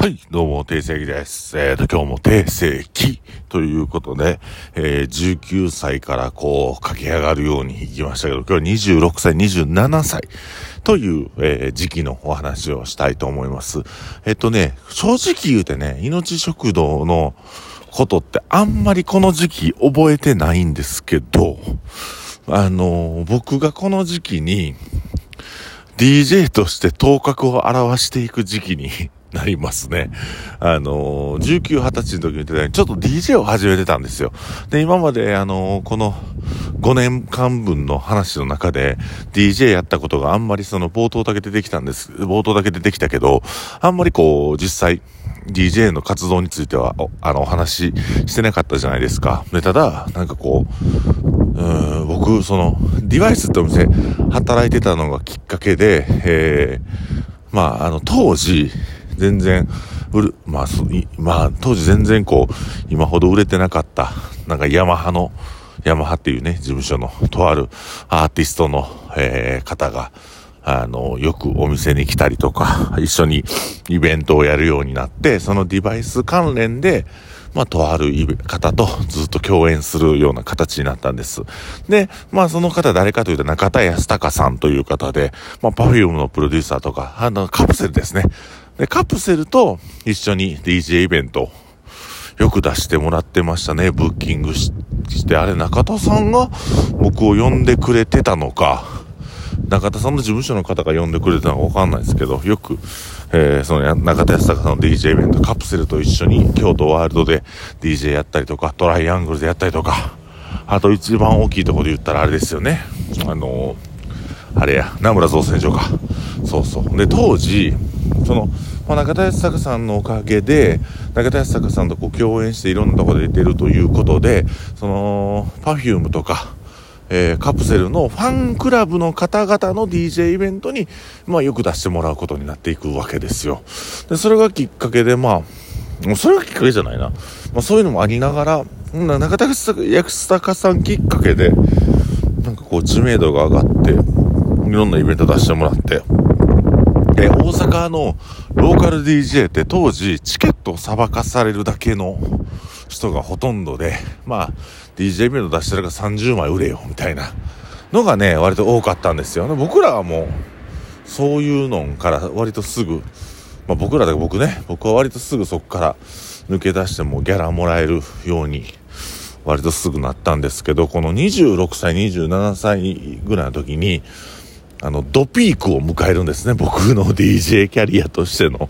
はい、どうも、定世紀です。えっ、ー、と、今日も定世紀ということで、えー、19歳からこう、駆け上がるように行きましたけど、今日は26歳、27歳という、えー、時期のお話をしたいと思います。えっ、とね、正直言うてね、命食堂のことってあんまりこの時期覚えてないんですけど、あの僕がこの時期に、DJ として頭角を現していく時期になりますね。あのー、19、20歳の時に、ちょっと DJ を始めてたんですよ。で、今まで、あの、この5年間分の話の中で、DJ やったことがあんまりその冒頭だけ出てきたんです。冒頭だけ出てきたけど、あんまりこう、実際、DJ の活動については、あの、お話ししてなかったじゃないですか。で、ただ、なんかこう、うん、僕、その、デバイスってお店、働いてたのがきっかけで、えー、まあ、あの、当時、全然、売る、まあ、まあ、当時全然こう、今ほど売れてなかった、なんかヤマハの、ヤマハっていうね、事務所の、とあるアーティストの、えー、方が、あの、よくお店に来たりとか、一緒にイベントをやるようになって、そのデバイス関連で、まあ、とある方とずっと共演するような形になったんです。で、まあ、その方誰かというと中田康隆さんという方で、まあ、パフュームのプロデューサーとか、あの、カプセルですね。で、カプセルと一緒に DJ イベントよく出してもらってましたね。ブッキングして、あれ中田さんが僕を呼んでくれてたのか、中田さんの事務所の方が呼んでくれたのかわかんないですけど、よく、えー、その中田康隆さんの DJ イベント、カプセルと一緒に京都ワールドで DJ やったりとか、トライアングルでやったりとか、あと一番大きいところで言ったらあれですよね。あのー、あれや、名村造船所か。そうそう。で、当時、その、まあ、中田康隆さんのおかげで、中田康隆さんとこう共演していろんなところで出てるということで、その、パフュームとか、えー、カプセルのファンクラブの方々の DJ イベントに、まあ、よく出してもらうことになっていくわけですよ。で、それがきっかけで、まあ、もうそれがきっかけじゃないな。まあ、そういうのもありながら、中田康隆さんきっかけで、なんかこう知名度が上がって、いろんなイベント出してもらって、大阪のローカル DJ って当時チケットをさばかされるだけの人がほとんどで、まあ、DJ イベント出してるから30枚売れよ、みたいなのがね、割と多かったんですよ。僕らはもう、そういうのから割とすぐ、まあ僕らだけ僕ね、僕は割とすぐそこから抜け出してもギャラもらえるように、割とすぐなったんですけど、この26歳、27歳ぐらいの時に、あの、ドピークを迎えるんですね。僕の DJ キャリアとしての、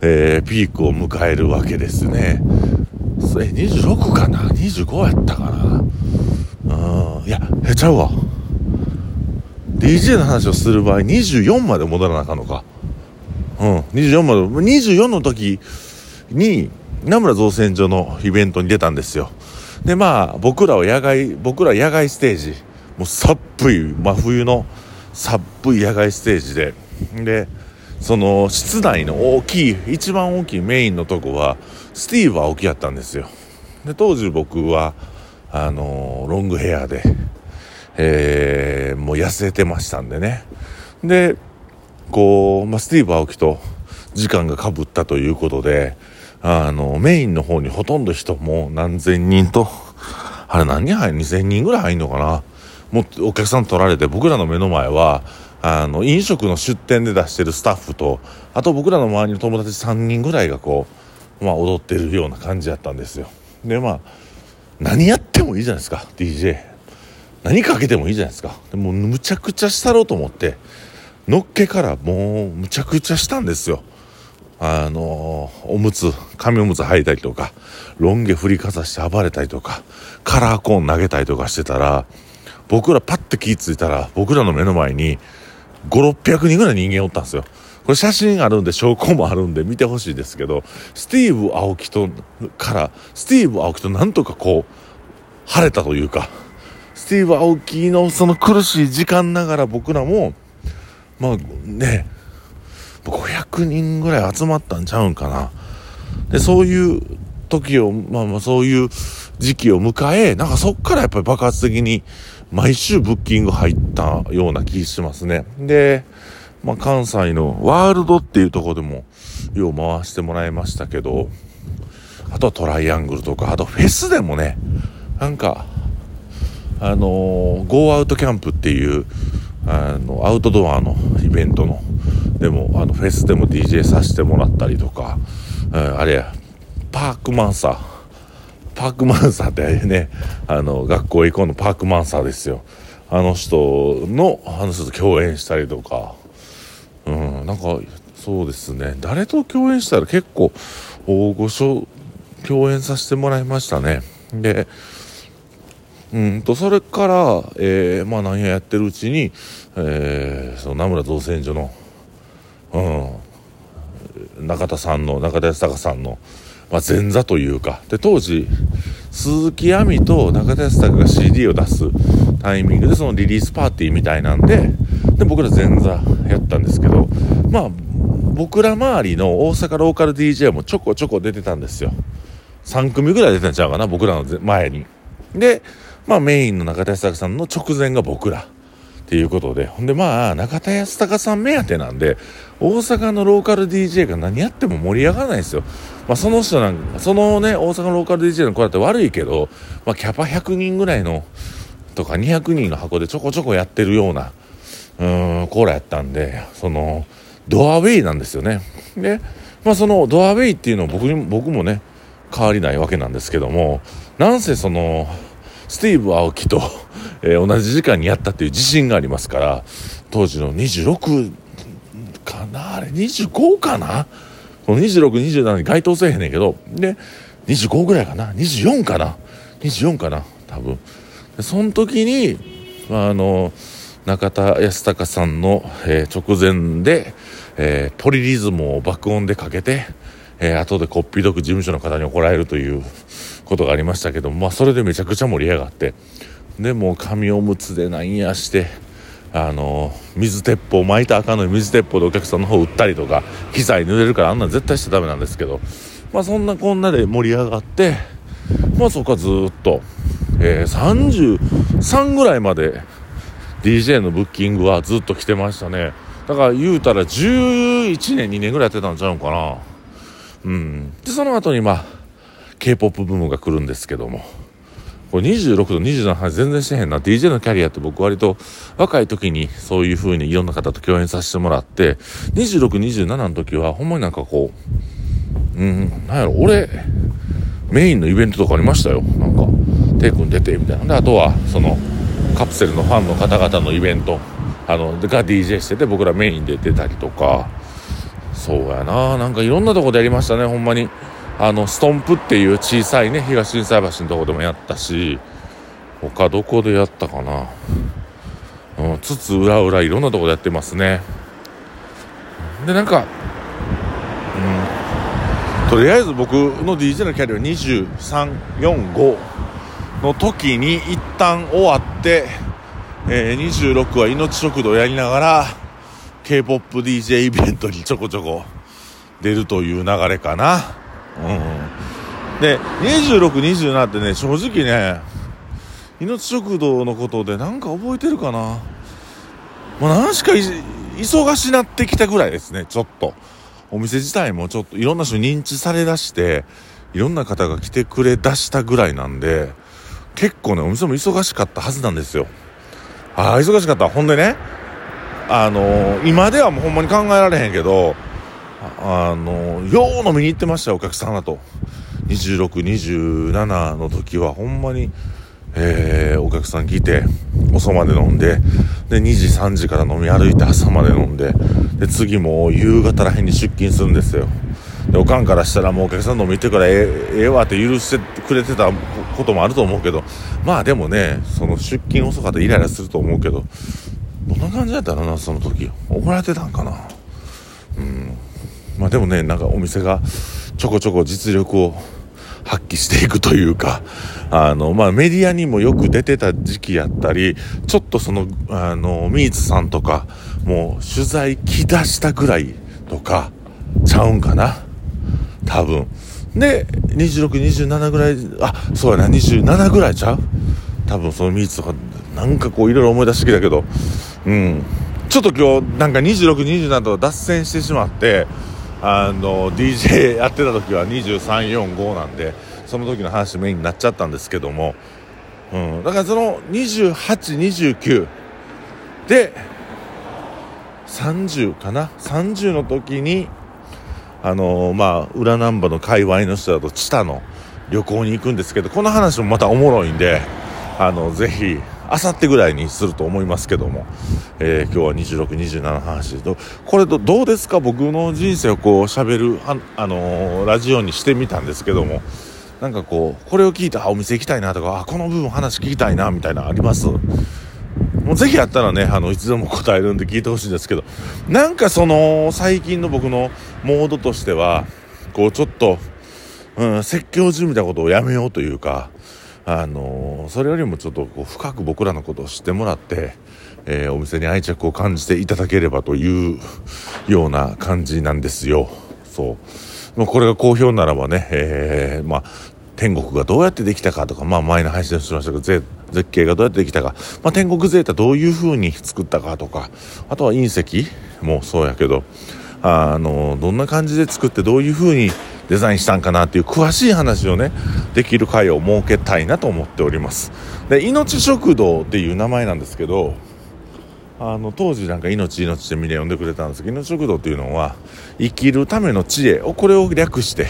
えー、ピークを迎えるわけですね。え、26かな ?25 やったかな？うん。いや、へちゃうわ。DJ の話をする場合、24まで戻らなあかんのか。うん。24まで、24の時に、名村造船所のイベントに出たんですよ。で、まあ、僕らは野外、僕らは野外ステージ、もうさっぷい真冬のさっぷい野外ステージで、で、その室内の大きい、一番大きいメインのとこは、スティーブ・青木やったんですよ。で、当時僕は、あのロングヘアで、えー、もう痩せてましたんでね。で、こう、まあ、スティーブ・青木と時間がかぶったということで、あの、メインの方にほとんど人も何千人と、あれ何人入る ?2000 人ぐらい入んのかなもうお客さん取られて、僕らの目の前は、あの、飲食の出店で出してるスタッフと、あと僕らの周りの友達3人ぐらいがこう、まあ踊ってるような感じやったんですよ。で、まあ、何やってもいいじゃないですか、DJ。何かけてもいいじゃないですか。でもむちゃくちゃしたろうと思って、のっけからもうむちゃくちゃしたんですよ。あのおむつ、紙おむつ履いたりとか、ロン毛振りかざして暴れたりとか、カラーコーン投げたりとかしてたら、僕らパッて気付いたら、僕らの目の前に、5、600人ぐらい人間おったんですよ。これ写真あるんで、証拠もあるんで見てほしいですけど、スティーブ・青木と、から、スティーブ・青木となんとかこう、晴れたというか、スティーブ・青木のその苦しい時間ながら僕らも、まあね、500人ぐらい集まったんちゃうんかな。で、そういう時を、まあまあそういう時期を迎え、なんかそっからやっぱり爆発的に毎週ブッキング入ったような気しますね。で、まあ関西のワールドっていうとこでも、よう回してもらいましたけど、あとはトライアングルとか、あとフェスでもね、なんか、あのー、ゴーアウトキャンプっていう、あの、アウトドアのイベントの、でも、あの、フェスでも DJ させてもらったりとか、うん、あれや、パークマンサー、パークマンサーってね、あの、学校へ行こうのパークマンサーですよ。あの人の、あの人と共演したりとか、うん、なんか、そうですね、誰と共演したら結構、大御所共演させてもらいましたね。で、うんと、それから、えー、まあ何ややってるうちに、えー、その名村造船所の、うん、中田さんの、中田康隆さんの、まあ、前座というか、で、当時、鈴木亜美と中田康隆が CD を出すタイミングで、そのリリースパーティーみたいなんで、で、僕ら前座やったんですけど、まあ、僕ら周りの大阪ローカル DJ もちょこちょこ出てたんですよ。3組ぐらい出てんちゃうかな、僕らの前に。で、まあメインの中田康隆さんの直前が僕ら。っていうことで。ほんでまあ、中田康隆さん目当てなんで、大阪のローカル DJ が何やっても盛り上がらないですよ。まあその人なんか、そのね、大阪のローカル DJ の子だって悪いけど、まあキャパ100人ぐらいの、とか200人の箱でちょこちょこやってるような、うーん、コーラやったんで、その、ドアウェイなんですよね。で、まあそのドアウェイっていうのは僕に僕もね、変わりないわけなんですけども、なんせその、スティーブ・青木と、えー、同じ時間にやったっていう自信がありますから、当時の26なあれ、25かな？この26、27に該当せえへんねんけど、で、25ぐらいかな ?24 かな ?24 かな？多分。でその時に、まあ、あの、中田康隆さんの、えー、直前で、えー、ポリリズムを爆音でかけて、えー、後でこっぴどく事務所の方に怒られるという ことがありましたけどまあそれでめちゃくちゃ盛り上がってでもう紙おむつでなんやしてあの水鉄砲巻いた赤の水鉄砲でお客さんの方打ったりとか機材濡れるからあんなん絶対しちゃダメなんですけどまあそんなこんなで盛り上がってまあそこはずっと、えー、33ぐらいまで DJ のブッキングはずっと来てましたね。だから言うたら11年2年ぐらいやってたんちゃうかな。うん。でその後にまあ k p o p ブームが来るんですけども。これ26度27の話全然してへんな。DJ のキャリアって僕割と若い時にそういう風にいろんな方と共演させてもらって2627の時はほんまになんかこううんなんやろ俺メインのイベントとかありましたよ。なんかテイ君出てみたいな。であとはそのカプセルのファンの方々のイベント。あのが DJ してて僕らメインで出たりとか。そうやな。なんかいろんなとこでやりましたねほんまに。あのストンプっていう小さいね東心斎橋のとこでもやったし他どこでやったかなうんつつ裏裏いろんなとこでやってますねでなんかうんとりあえず僕の DJ のキャリア2345の時に一旦終わってえー、26は命食堂やりながら K-POPDJ イベントにちょこちょこ出るという流れかな。うん。で、26、27ってね、正直ね、命食堂のことでなんか覚えてるかな。まあ、何しか忙しなってきたぐらいですね、ちょっと。お店自体もちょっといろんな人認知されだして、いろんな方が来てくれだしたぐらいなんで、結構ね、お店も忙しかったはずなんですよ。ああ、忙しかった。ほんでね、あのー、今ではもうほんまに考えられへんけど、あの、よう飲みに行ってましたよ、お客さんだと。26、27の時はほんまに、えー、お客さん来て、遅まで飲んで、で、2時、3時から飲み歩いて朝まで飲んで、で、次も夕方らへんに出勤するんですよ。で、おかんからしたらもうお客さん飲み行ってからええええわって許してくれてたこともあると思うけど、まあでもね、その出勤遅かったらイライラすると思うけど、どんな感じだったろうな、その時。怒られてたんかな。まあでもね、なんかお店がちょこちょこ実力を発揮していくというか、あの、まあメディアにもよく出てた時期やったり、ちょっとその、あの、ミーツさんとか、もう取材来だしたぐらいとか、ちゃうんかな？多分。で、26、27ぐらい、あ、そうやな、27ぐらいちゃう？多分そのミーツとか、なんかこういろいろ思い出してきたけど、うん。ちょっと今日、なんか26、27と脱線してしまって、あの DJ やってた時は2345なんでその時の話メインになっちゃったんですけども、うん、だからその2829で30かな？30の時にあのー、まあ裏難波の界隈の人だと知多の旅行に行くんですけどこの話もまたおもろいんであのぜひあさってぐらいにすると思いますけども、えー、今日は26、27の話とこれどうですか？僕の人生をこう喋るあ、あのー、ラジオにしてみたんですけども。なんかこうこれを聞いてあお店行きたいなとかあこの部分話聞きたいなみたいなあります？もうぜひやったらね、あの、いつでも答えるんで聞いてほしいんですけど、なんかその、最近の僕のモードとしては、こう、ちょっと、うん、説教中みたことをやめようというか、あのそれよりもちょっとこう深く僕らのことを知ってもらって、えー、お店に愛着を感じていただければというような感じなんですよ。そう。まあ、これが好評ならばね、えー、まあ、天国がどうやってできたかとか、まあ前の配信でしましたけど、絶景がどうやってできたか、まあ天国ゼータどういう風に作ったかとか、あとは隕石もそうやけど、あの、どんな感じで作ってどういう風にデザインしたんかなっていう詳しい話をね、できる会を設けたいなと思っております。で、命食堂っていう名前なんですけど、あの当時なんか命命ってみんな呼んでくれたんですけど命食堂っていうのは生きるための知恵をこれを略して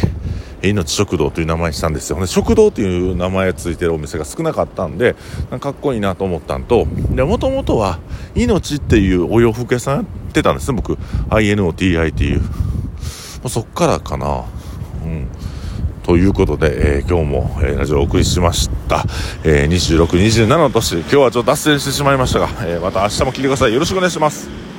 命食堂という名前にしたんですよ。ね食堂という名前がついてるお店が少なかったんでかっこいいなと思ったんともともとは命っていうお洋服屋さんやってたんですね僕。INOTI っていうそっからかな。うん。ということで、えー、今日も、えー、ラジオをお送りしました、えー、26、27の年。今日はちょっと脱線してしまいましたが、えー、また明日も聞いてください。よろしくお願いします。